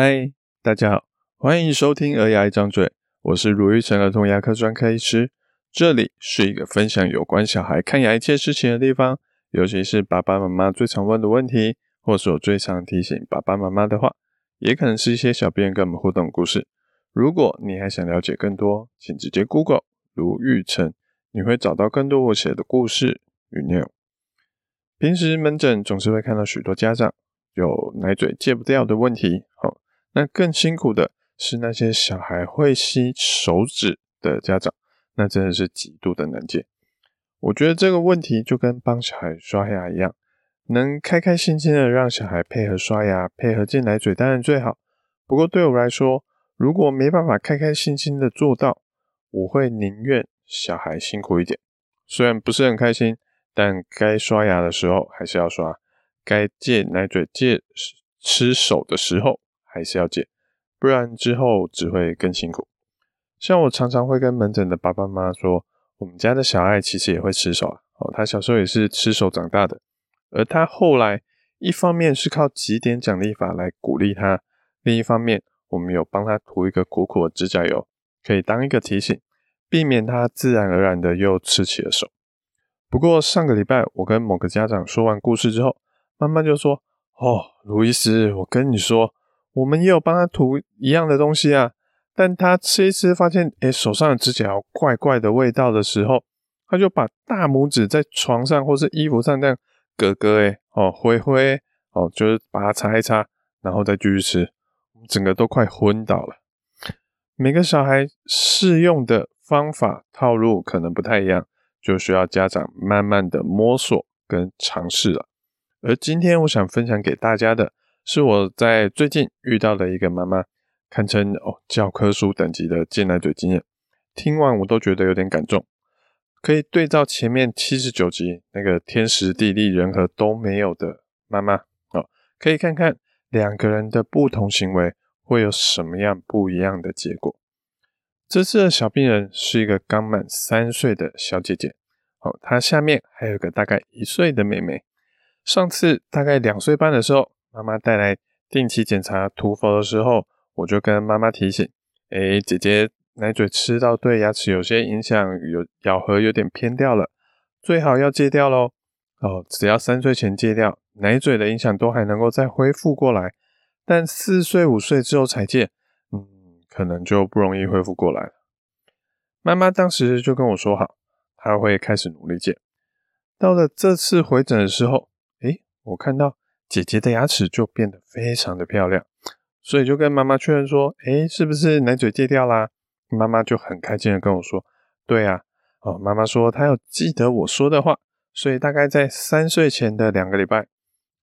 嗨，大家好，欢迎收听《儿牙一张嘴》，我是卢玉成儿童牙科专科医师。这里是一个分享有关小孩看牙一切事情的地方，尤其是爸爸妈妈最常问的问题，或是我最常提醒爸爸妈妈的话，也可能是一些小编跟我们互动的故事。如果你还想了解更多，请直接 Google 卢玉成，你会找到更多我写的故事与内容。平时门诊总是会看到许多家长有奶嘴戒不掉的问题，好。那更辛苦的是那些小孩会吸手指的家长，那真的是极度的难戒。我觉得这个问题就跟帮小孩刷牙一样，能开开心心的让小孩配合刷牙、配合戒奶嘴当然最好。不过对我来说，如果没办法开开心心的做到，我会宁愿小孩辛苦一点。虽然不是很开心，但该刷牙的时候还是要刷，该戒奶嘴、戒吃手的时候。还是要戒，不然之后只会更辛苦。像我常常会跟门诊的爸爸妈妈说，我们家的小爱其实也会吃手啊，哦，他小时候也是吃手长大的，而他后来一方面是靠几点奖励法来鼓励他，另一方面我们有帮他涂一个苦苦的指甲油，可以当一个提醒，避免他自然而然的又吃起了手。不过上个礼拜我跟某个家长说完故事之后，妈妈就说：“哦，卢医师，我跟你说。”我们也有帮他涂一样的东西啊，但他吃一吃，发现诶手上的指甲有怪怪的味道的时候，他就把大拇指在床上或是衣服上这样割割诶哦挥挥哦，就是把它擦一擦，然后再继续吃，整个都快昏倒了。每个小孩适用的方法套路可能不太一样，就需要家长慢慢的摸索跟尝试了。而今天我想分享给大家的。是我在最近遇到的一个妈妈，堪称哦教科书等级的戒奶嘴经验。听完我都觉得有点感动，可以对照前面七十九集那个天时地利人和都没有的妈妈哦，可以看看两个人的不同行为会有什么样不一样的结果。这次的小病人是一个刚满三岁的小姐姐，哦，她下面还有个大概一岁的妹妹。上次大概两岁半的时候。妈妈带来定期检查涂氟的时候，我就跟妈妈提醒：“诶，姐姐奶嘴吃到对牙齿有些影响，有咬合有点偏掉了，最好要戒掉喽。哦，只要三岁前戒掉，奶嘴的影响都还能够再恢复过来。但四岁五岁之后才戒，嗯，可能就不容易恢复过来。”妈妈当时就跟我说好，她会开始努力戒。到了这次回诊的时候，诶，我看到。姐姐的牙齿就变得非常的漂亮，所以就跟妈妈确认说：“诶，是不是奶嘴戒掉啦？”妈妈就很开心的跟我说：“对啊，哦，妈妈说她有记得我说的话，所以大概在三岁前的两个礼拜，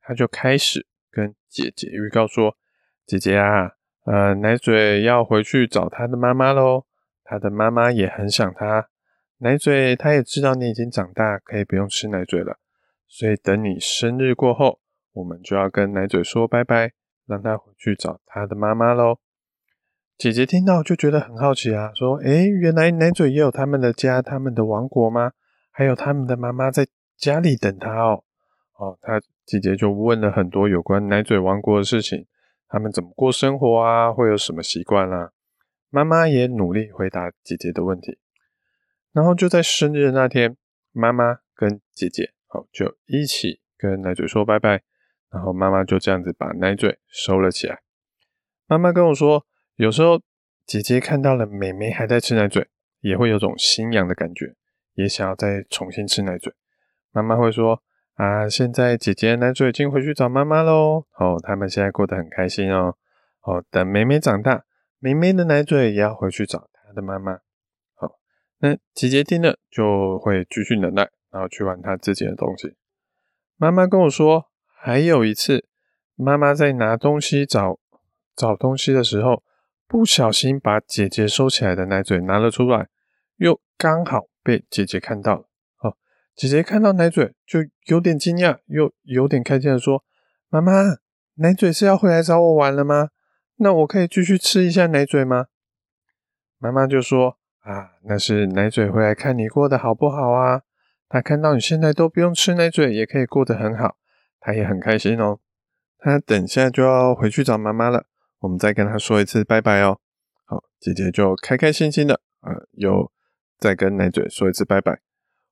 她就开始跟姐姐预告说：‘姐姐啊，呃，奶嘴要回去找她的妈妈喽，她的妈妈也很想她。奶嘴她也知道你已经长大，可以不用吃奶嘴了，所以等你生日过后。’”我们就要跟奶嘴说拜拜，让他回去找他的妈妈喽。姐姐听到就觉得很好奇啊，说：“诶，原来奶嘴也有他们的家，他们的王国吗？还有他们的妈妈在家里等他哦。”哦，她姐姐就问了很多有关奶嘴王国的事情，他们怎么过生活啊？会有什么习惯啊？妈妈也努力回答姐姐的问题。然后就在生日那天，妈妈跟姐姐好就一起跟奶嘴说拜拜。然后妈妈就这样子把奶嘴收了起来。妈妈跟我说，有时候姐姐看到了妹妹还在吃奶嘴，也会有种心痒的感觉，也想要再重新吃奶嘴。妈妈会说：“啊，现在姐姐奶嘴已经回去找妈妈喽。哦，他们现在过得很开心哦。哦，等妹妹长大，妹妹的奶嘴也要回去找她的妈妈。好，那姐姐听了就会继续忍耐，然后去玩她自己的东西。妈妈跟我说。还有一次，妈妈在拿东西找找东西的时候，不小心把姐姐收起来的奶嘴拿了出来，又刚好被姐姐看到了。哦，姐姐看到奶嘴就有点惊讶，又有点开心的说：“妈妈，奶嘴是要回来找我玩了吗？那我可以继续吃一下奶嘴吗？”妈妈就说：“啊，那是奶嘴回来看你过得好不好啊？他看到你现在都不用吃奶嘴，也可以过得很好。”他也很开心哦，他等下就要回去找妈妈了。我们再跟他说一次拜拜哦。好，姐姐就开开心心的，呃，又再跟奶嘴说一次拜拜。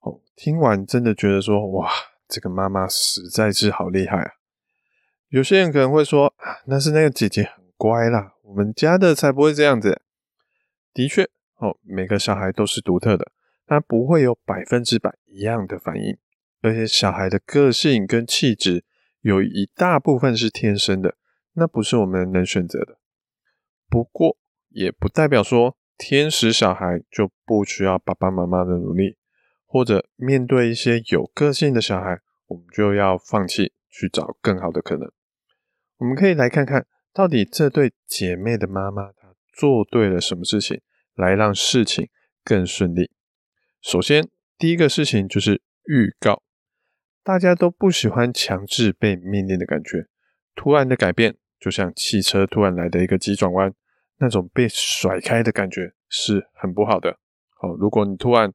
哦，听完真的觉得说，哇，这个妈妈实在是好厉害啊！有些人可能会说，啊，那是那个姐姐很乖啦，我们家的才不会这样子。的确，哦，每个小孩都是独特的，他不会有百分之百一样的反应，而且小孩的个性跟气质有一大部分是天生的，那不是我们能选择的。不过，也不代表说天使小孩就不需要爸爸妈妈的努力，或者面对一些有个性的小孩，我们就要放弃去找更好的可能。我们可以来看看到底这对姐妹的妈妈她做对了什么事情，来让事情更顺利。首先，第一个事情就是预告，大家都不喜欢强制被命令的感觉，突然的改变就像汽车突然来的一个急转弯。那种被甩开的感觉是很不好的。好，如果你突然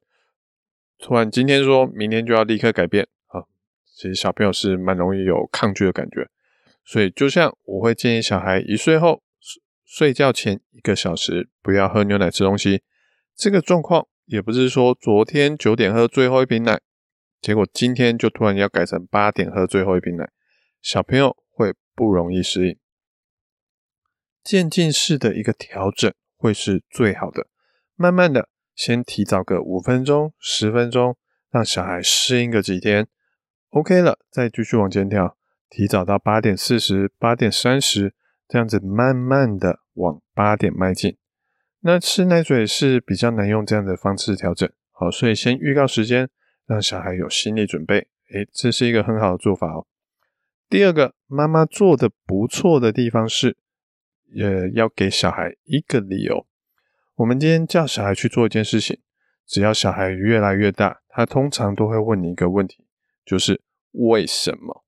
突然今天说明天就要立刻改变，啊，其实小朋友是蛮容易有抗拒的感觉。所以，就像我会建议小孩一岁后睡觉前一个小时不要喝牛奶吃东西。这个状况也不是说昨天九点喝最后一瓶奶，结果今天就突然要改成八点喝最后一瓶奶，小朋友会不容易适应。渐进式的一个调整会是最好的，慢慢的先提早个五分钟、十分钟，让小孩适应个几天，OK 了，再继续往前调，提早到八点四十、八点三十，这样子慢慢的往八点迈进。那吃奶嘴是比较难用这样的方式调整，好，所以先预告时间，让小孩有心理准备，诶，这是一个很好的做法哦。第二个，妈妈做的不错的地方是。也要给小孩一个理由。我们今天叫小孩去做一件事情，只要小孩越来越大，他通常都会问你一个问题，就是为什么？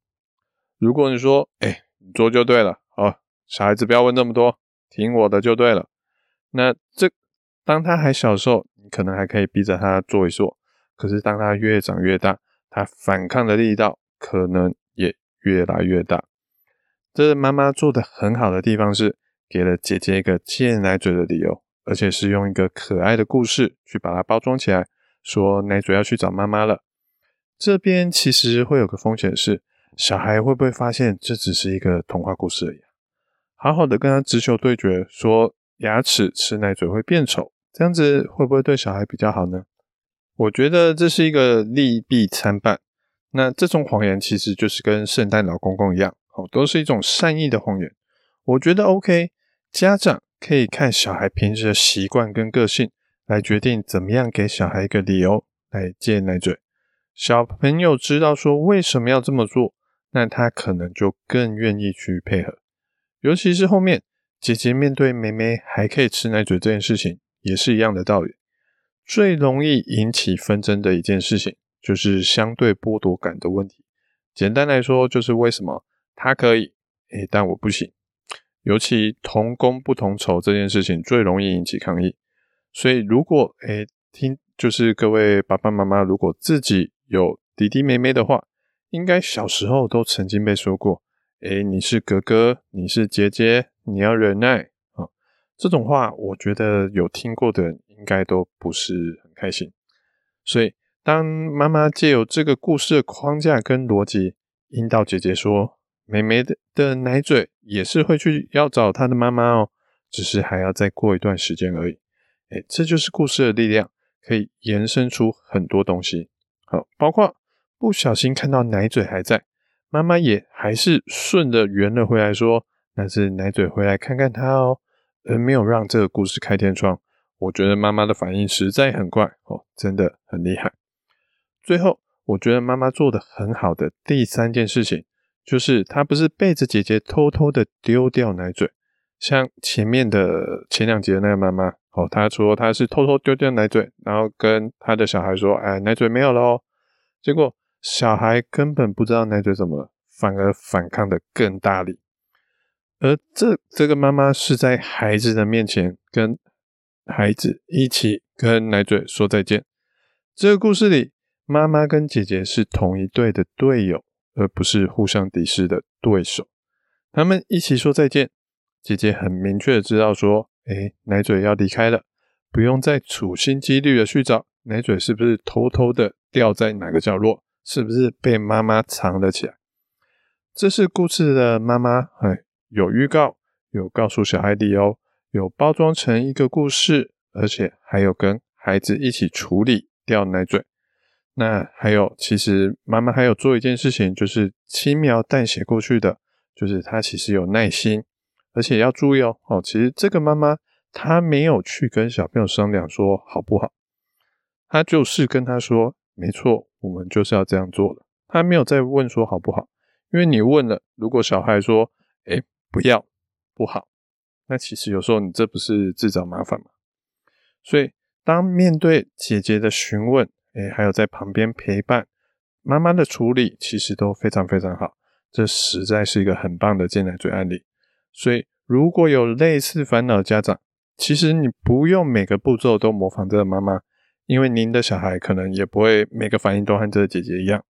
如果你说，哎，你做就对了，好，小孩子不要问那么多，听我的就对了。那这当他还小的时候，你可能还可以逼着他做一做。可是当他越长越大，他反抗的力道可能也越来越大。这妈妈做的很好的地方是。给了姐姐一个戒奶嘴的理由，而且是用一个可爱的故事去把它包装起来，说奶嘴要去找妈妈了。这边其实会有个风险是，小孩会不会发现这只是一个童话故事而已？好好的跟他直球对决，说牙齿吃奶嘴会变丑，这样子会不会对小孩比较好呢？我觉得这是一个利弊参半。那这种谎言其实就是跟圣诞老公公一样，哦，都是一种善意的谎言。我觉得 OK。家长可以看小孩平时的习惯跟个性，来决定怎么样给小孩一个理由来戒奶嘴。小朋友知道说为什么要这么做，那他可能就更愿意去配合。尤其是后面姐姐面对妹妹还可以吃奶嘴这件事情，也是一样的道理。最容易引起纷争的一件事情，就是相对剥夺感的问题。简单来说，就是为什么他可以，诶，但我不行。尤其同工不同酬这件事情最容易引起抗议，所以如果诶听就是各位爸爸妈妈，如果自己有弟弟妹妹的话，应该小时候都曾经被说过，诶你是哥哥，你是姐姐，你要忍耐啊，这种话我觉得有听过的人应该都不是很开心。所以当妈妈借由这个故事的框架跟逻辑引导姐姐说。妹妹的的奶嘴也是会去要找她的妈妈哦，只是还要再过一段时间而已。诶，这就是故事的力量，可以延伸出很多东西。好，包括不小心看到奶嘴还在，妈妈也还是顺着圆了回来说，那是奶嘴回来看看她哦，而没有让这个故事开天窗。我觉得妈妈的反应实在很快哦，真的很厉害。最后，我觉得妈妈做得很好的第三件事情。就是她不是背着姐姐偷偷的丢掉奶嘴，像前面的前两集的那个妈妈哦，她说她是偷偷丢掉奶嘴，然后跟他的小孩说：“哎，奶嘴没有了哦。”结果小孩根本不知道奶嘴怎么了，反而反抗的更大力。而这这个妈妈是在孩子的面前跟孩子一起跟奶嘴说再见。这个故事里，妈妈跟姐姐是同一队的队友。而不是互相敌视的对手，他们一起说再见，姐姐很明确的知道说，诶，奶嘴要离开了，不用再处心积虑的去找奶嘴是不是偷偷的掉在哪个角落，是不是被妈妈藏了起来。这是故事的妈妈，哎，有预告，有告诉小孩理由，有包装成一个故事，而且还有跟孩子一起处理掉奶嘴。那还有，其实妈妈还有做一件事情，就是轻描淡写过去的，就是她其实有耐心，而且要注意哦，哦，其实这个妈妈她没有去跟小朋友商量说好不好，她就是跟他说，没错，我们就是要这样做了，她没有再问说好不好，因为你问了，如果小孩说，诶，不要，不好，那其实有时候你这不是自找麻烦吗？所以当面对姐姐的询问。诶，还有在旁边陪伴妈妈的处理，其实都非常非常好。这实在是一个很棒的戒奶嘴案例。所以，如果有类似烦恼的家长，其实你不用每个步骤都模仿这个妈妈，因为您的小孩可能也不会每个反应都和这个姐姐一样。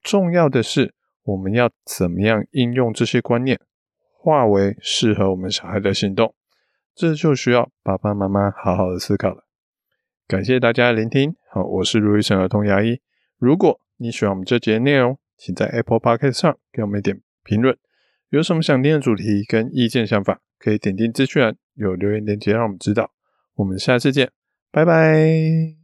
重要的是，我们要怎么样应用这些观念，化为适合我们小孩的行动，这就需要爸爸妈妈好好的思考了。感谢大家的聆听，好，我是如医生儿童牙医。如果你喜欢我们这节内容，请在 Apple Podcast 上给我们一点评论。有什么想听的主题跟意见想法，可以点进资讯栏有留言链接让我们知道。我们下次见，拜拜。